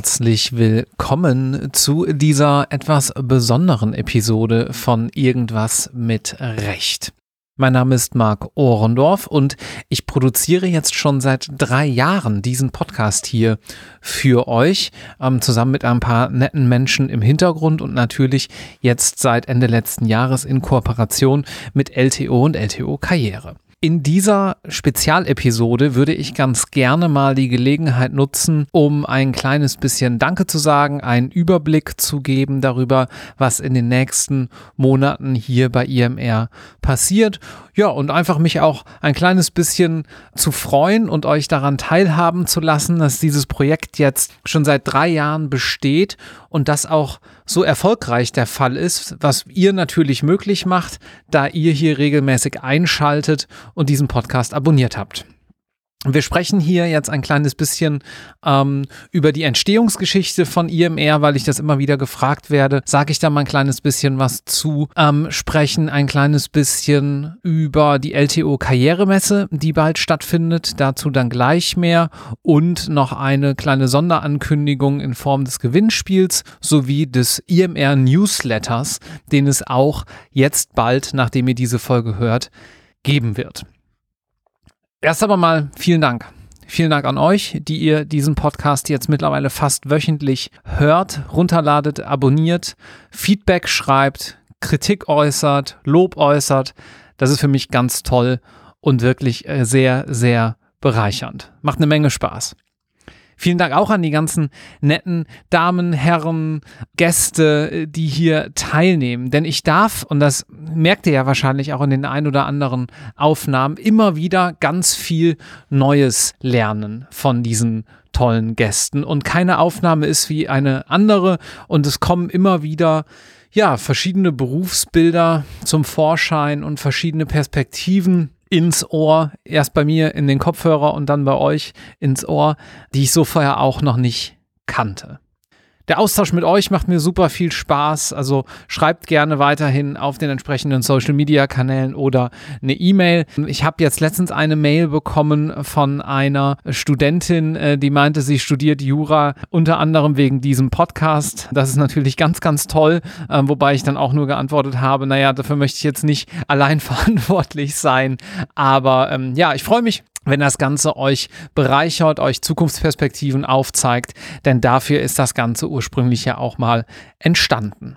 herzlich willkommen zu dieser etwas besonderen Episode von Irgendwas mit Recht. Mein Name ist Marc Ohrendorf und ich produziere jetzt schon seit drei Jahren diesen Podcast hier für euch, ähm, zusammen mit ein paar netten Menschen im Hintergrund und natürlich jetzt seit Ende letzten Jahres in Kooperation mit LTO und LTO Karriere. In dieser Spezialepisode würde ich ganz gerne mal die Gelegenheit nutzen, um ein kleines bisschen Danke zu sagen, einen Überblick zu geben darüber, was in den nächsten Monaten hier bei IMR passiert. Ja, und einfach mich auch ein kleines bisschen zu freuen und euch daran teilhaben zu lassen, dass dieses Projekt jetzt schon seit drei Jahren besteht und das auch so erfolgreich der Fall ist, was ihr natürlich möglich macht, da ihr hier regelmäßig einschaltet und diesen Podcast abonniert habt. Wir sprechen hier jetzt ein kleines bisschen ähm, über die Entstehungsgeschichte von IMR, weil ich das immer wieder gefragt werde. Sage ich da mal ein kleines bisschen was zu. Ähm, sprechen ein kleines bisschen über die LTO Karrieremesse, die bald stattfindet. Dazu dann gleich mehr. Und noch eine kleine Sonderankündigung in Form des Gewinnspiels sowie des IMR Newsletters, den es auch jetzt bald, nachdem ihr diese Folge hört, geben wird. Erst aber mal vielen Dank. Vielen Dank an euch, die ihr diesen Podcast jetzt mittlerweile fast wöchentlich hört, runterladet, abonniert, Feedback schreibt, Kritik äußert, Lob äußert. Das ist für mich ganz toll und wirklich äh, sehr, sehr bereichernd. Macht eine Menge Spaß. Vielen Dank auch an die ganzen netten Damen, Herren, Gäste, äh, die hier teilnehmen. Denn ich darf, und das merkt ihr ja wahrscheinlich auch in den ein oder anderen Aufnahmen, immer wieder ganz viel Neues lernen von diesen tollen Gästen. Und keine Aufnahme ist wie eine andere. Und es kommen immer wieder ja, verschiedene Berufsbilder zum Vorschein und verschiedene Perspektiven ins Ohr, erst bei mir in den Kopfhörer und dann bei euch ins Ohr, die ich so vorher auch noch nicht kannte. Der Austausch mit euch macht mir super viel Spaß. Also schreibt gerne weiterhin auf den entsprechenden Social Media Kanälen oder eine E-Mail. Ich habe jetzt letztens eine Mail bekommen von einer Studentin, äh, die meinte, sie studiert Jura unter anderem wegen diesem Podcast. Das ist natürlich ganz, ganz toll, ähm, wobei ich dann auch nur geantwortet habe, naja, dafür möchte ich jetzt nicht allein verantwortlich sein. Aber ähm, ja, ich freue mich wenn das Ganze euch bereichert, euch Zukunftsperspektiven aufzeigt, denn dafür ist das Ganze ursprünglich ja auch mal entstanden.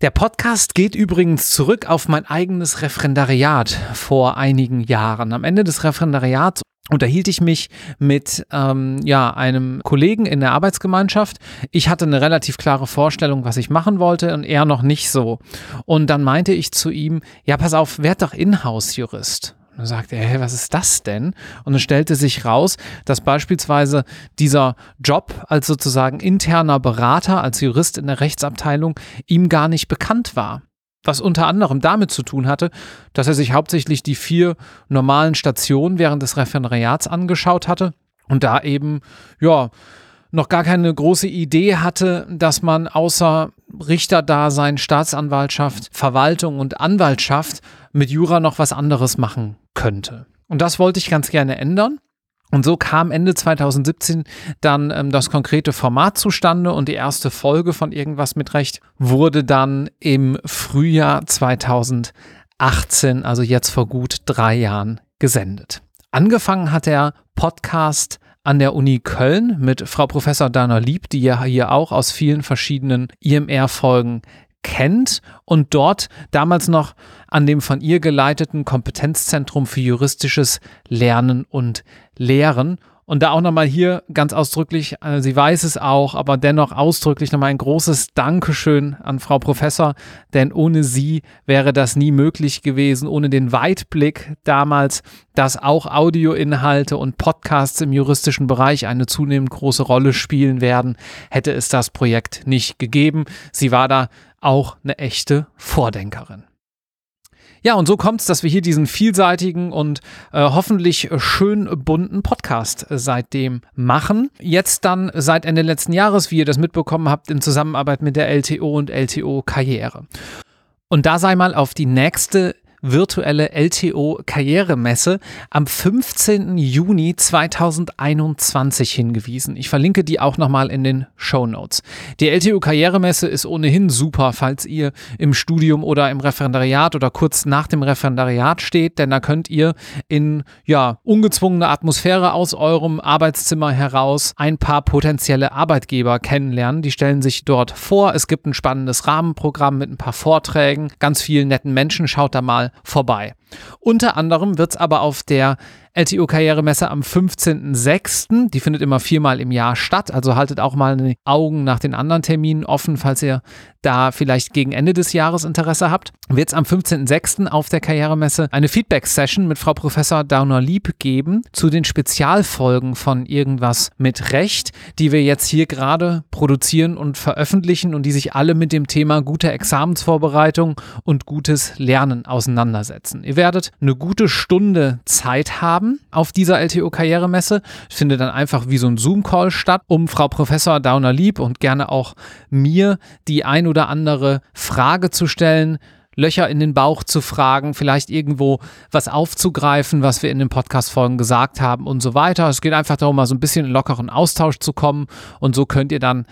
Der Podcast geht übrigens zurück auf mein eigenes Referendariat vor einigen Jahren. Am Ende des Referendariats unterhielt ich mich mit ähm, ja, einem Kollegen in der Arbeitsgemeinschaft. Ich hatte eine relativ klare Vorstellung, was ich machen wollte und er noch nicht so. Und dann meinte ich zu ihm, ja, pass auf, werd doch Inhouse-Jurist. Und dann sagte er, hey, was ist das denn? Und dann stellte sich raus, dass beispielsweise dieser Job als sozusagen interner Berater, als Jurist in der Rechtsabteilung ihm gar nicht bekannt war. Was unter anderem damit zu tun hatte, dass er sich hauptsächlich die vier normalen Stationen während des Referendariats angeschaut hatte und da eben, ja, noch gar keine große Idee hatte, dass man außer Richterdasein, Staatsanwaltschaft, Verwaltung und Anwaltschaft mit Jura noch was anderes machen könnte. Und das wollte ich ganz gerne ändern. Und so kam Ende 2017 dann ähm, das konkrete Format zustande und die erste Folge von Irgendwas mit Recht wurde dann im Frühjahr 2018, also jetzt vor gut drei Jahren, gesendet. Angefangen hat der Podcast an der Uni Köln mit Frau Professor Dana Lieb, die ja hier auch aus vielen verschiedenen IMR-Folgen kennt und dort damals noch an dem von ihr geleiteten Kompetenzzentrum für juristisches Lernen und Lehren. Und da auch nochmal hier ganz ausdrücklich, äh, sie weiß es auch, aber dennoch ausdrücklich nochmal ein großes Dankeschön an Frau Professor, denn ohne sie wäre das nie möglich gewesen, ohne den Weitblick damals, dass auch Audioinhalte und Podcasts im juristischen Bereich eine zunehmend große Rolle spielen werden, hätte es das Projekt nicht gegeben. Sie war da auch eine echte Vordenkerin. Ja, und so kommt es, dass wir hier diesen vielseitigen und äh, hoffentlich schön bunten Podcast äh, seitdem machen. Jetzt dann seit Ende letzten Jahres, wie ihr das mitbekommen habt, in Zusammenarbeit mit der LTO und LTO Karriere. Und da sei mal auf die nächste virtuelle LTO Karrieremesse am 15. Juni 2021 hingewiesen. Ich verlinke die auch nochmal in den Show Notes. Die LTO Karrieremesse ist ohnehin super, falls ihr im Studium oder im Referendariat oder kurz nach dem Referendariat steht, denn da könnt ihr in ja, ungezwungener Atmosphäre aus eurem Arbeitszimmer heraus ein paar potenzielle Arbeitgeber kennenlernen. Die stellen sich dort vor. Es gibt ein spannendes Rahmenprogramm mit ein paar Vorträgen, ganz vielen netten Menschen. Schaut da mal vorbei. Unter anderem wird es aber auf der LTO Karrieremesse am 15.06. Die findet immer viermal im Jahr statt. Also haltet auch mal die Augen nach den anderen Terminen offen, falls ihr da vielleicht gegen Ende des Jahres Interesse habt. Wird es am 15.06. auf der Karrieremesse eine Feedback-Session mit Frau Professor Dauner-Lieb geben zu den Spezialfolgen von Irgendwas mit Recht, die wir jetzt hier gerade produzieren und veröffentlichen und die sich alle mit dem Thema gute Examensvorbereitung und gutes Lernen auseinandersetzen. Ihr werdet eine gute Stunde Zeit haben auf dieser LTO-Karrieremesse. Findet dann einfach wie so ein Zoom-Call statt, um Frau Professor Dauner-Lieb und gerne auch mir die ein oder andere Frage zu stellen, Löcher in den Bauch zu fragen, vielleicht irgendwo was aufzugreifen, was wir in den Podcast-Folgen gesagt haben und so weiter. Es geht einfach darum, mal so ein bisschen in lockeren Austausch zu kommen und so könnt ihr dann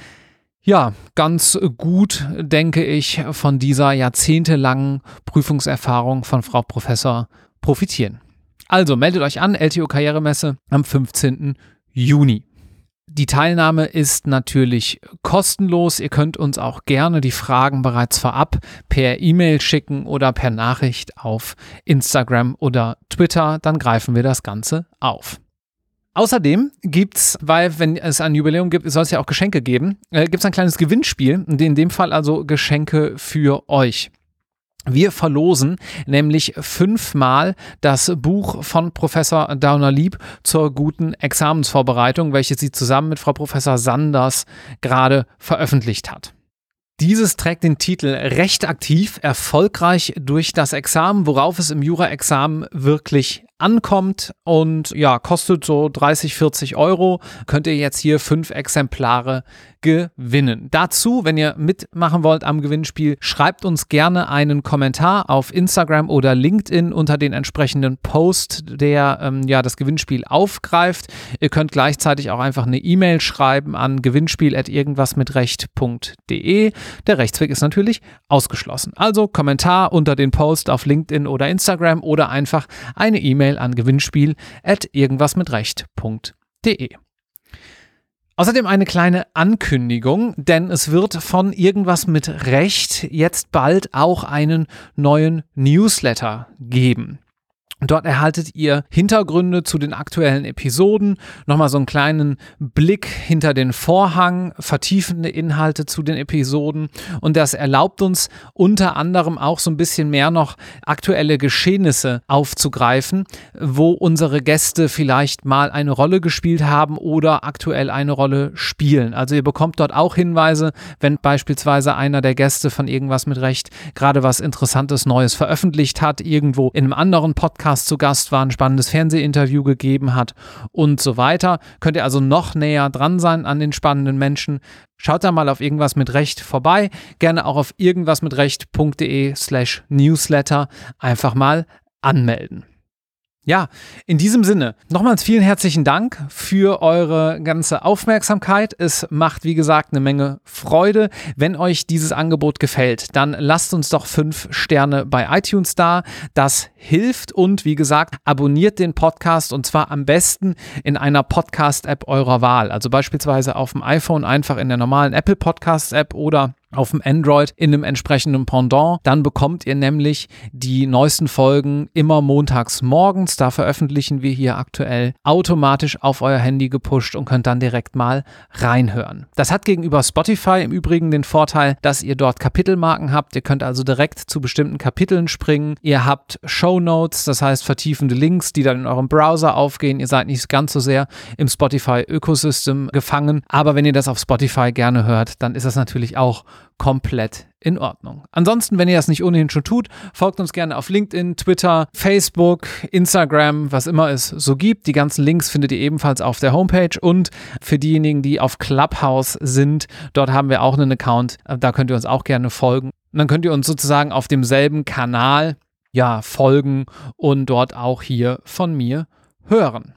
ja, ganz gut, denke ich, von dieser jahrzehntelangen Prüfungserfahrung von Frau Professor profitieren. Also meldet euch an, LTO Karrieremesse am 15. Juni. Die Teilnahme ist natürlich kostenlos. Ihr könnt uns auch gerne die Fragen bereits vorab per E-Mail schicken oder per Nachricht auf Instagram oder Twitter. Dann greifen wir das Ganze auf. Außerdem gibt es, weil wenn es ein Jubiläum gibt, soll es ja auch Geschenke geben, äh, gibt es ein kleines Gewinnspiel, in dem Fall also Geschenke für euch. Wir verlosen nämlich fünfmal das Buch von Professor Downer-Lieb zur guten Examensvorbereitung, welches sie zusammen mit Frau Professor Sanders gerade veröffentlicht hat. Dieses trägt den Titel Recht aktiv, erfolgreich durch das Examen, worauf es im Jura-Examen wirklich ankommt und ja, kostet so 30, 40 Euro. Könnt ihr jetzt hier fünf Exemplare gewinnen. Dazu, wenn ihr mitmachen wollt am Gewinnspiel, schreibt uns gerne einen Kommentar auf Instagram oder LinkedIn unter den entsprechenden Post, der ähm, ja das Gewinnspiel aufgreift. Ihr könnt gleichzeitig auch einfach eine E-Mail schreiben an gewinnspiel@irgendwasmitrecht.de. Der Rechtsweg ist natürlich ausgeschlossen. Also Kommentar unter den Post auf LinkedIn oder Instagram oder einfach eine E-Mail an gewinnspiel@irgendwasmitrecht.de. Außerdem eine kleine Ankündigung, denn es wird von irgendwas mit Recht jetzt bald auch einen neuen Newsletter geben. Dort erhaltet ihr Hintergründe zu den aktuellen Episoden, nochmal so einen kleinen Blick hinter den Vorhang, vertiefende Inhalte zu den Episoden und das erlaubt uns unter anderem auch so ein bisschen mehr noch aktuelle Geschehnisse aufzugreifen, wo unsere Gäste vielleicht mal eine Rolle gespielt haben oder aktuell eine Rolle spielen. Also ihr bekommt dort auch Hinweise, wenn beispielsweise einer der Gäste von irgendwas mit Recht gerade was Interessantes Neues veröffentlicht hat, irgendwo in einem anderen Podcast Podcast zu Gast war, ein spannendes Fernsehinterview gegeben hat und so weiter. Könnt ihr also noch näher dran sein an den spannenden Menschen. Schaut da mal auf irgendwas mit Recht vorbei. Gerne auch auf irgendwasmitrecht.de slash newsletter einfach mal anmelden. Ja, in diesem Sinne, nochmals vielen herzlichen Dank für eure ganze Aufmerksamkeit. Es macht, wie gesagt, eine Menge Freude. Wenn euch dieses Angebot gefällt, dann lasst uns doch fünf Sterne bei iTunes da. Das hilft und, wie gesagt, abonniert den Podcast und zwar am besten in einer Podcast-App eurer Wahl. Also beispielsweise auf dem iPhone einfach in der normalen Apple Podcast-App oder auf dem Android in einem entsprechenden Pendant. Dann bekommt ihr nämlich die neuesten Folgen immer montags morgens. Da veröffentlichen wir hier aktuell automatisch auf euer Handy gepusht und könnt dann direkt mal reinhören. Das hat gegenüber Spotify im Übrigen den Vorteil, dass ihr dort Kapitelmarken habt. Ihr könnt also direkt zu bestimmten Kapiteln springen. Ihr habt Show Notes, das heißt vertiefende Links, die dann in eurem Browser aufgehen. Ihr seid nicht ganz so sehr im Spotify-Ökosystem gefangen. Aber wenn ihr das auf Spotify gerne hört, dann ist das natürlich auch komplett in Ordnung. Ansonsten, wenn ihr das nicht ohnehin schon tut, folgt uns gerne auf LinkedIn, Twitter, Facebook, Instagram, was immer es so gibt. Die ganzen Links findet ihr ebenfalls auf der Homepage und für diejenigen, die auf Clubhouse sind, dort haben wir auch einen Account. Da könnt ihr uns auch gerne folgen. Und dann könnt ihr uns sozusagen auf demselben Kanal ja, folgen und dort auch hier von mir hören.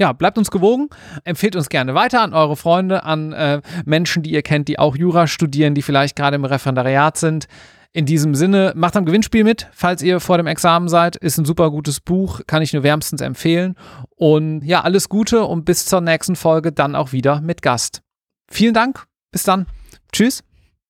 Ja, bleibt uns gewogen, empfehlt uns gerne weiter an eure Freunde, an äh, Menschen, die ihr kennt, die auch Jura studieren, die vielleicht gerade im Referendariat sind. In diesem Sinne, macht am Gewinnspiel mit, falls ihr vor dem Examen seid. Ist ein super gutes Buch, kann ich nur wärmstens empfehlen. Und ja, alles Gute und bis zur nächsten Folge dann auch wieder mit Gast. Vielen Dank, bis dann. Tschüss.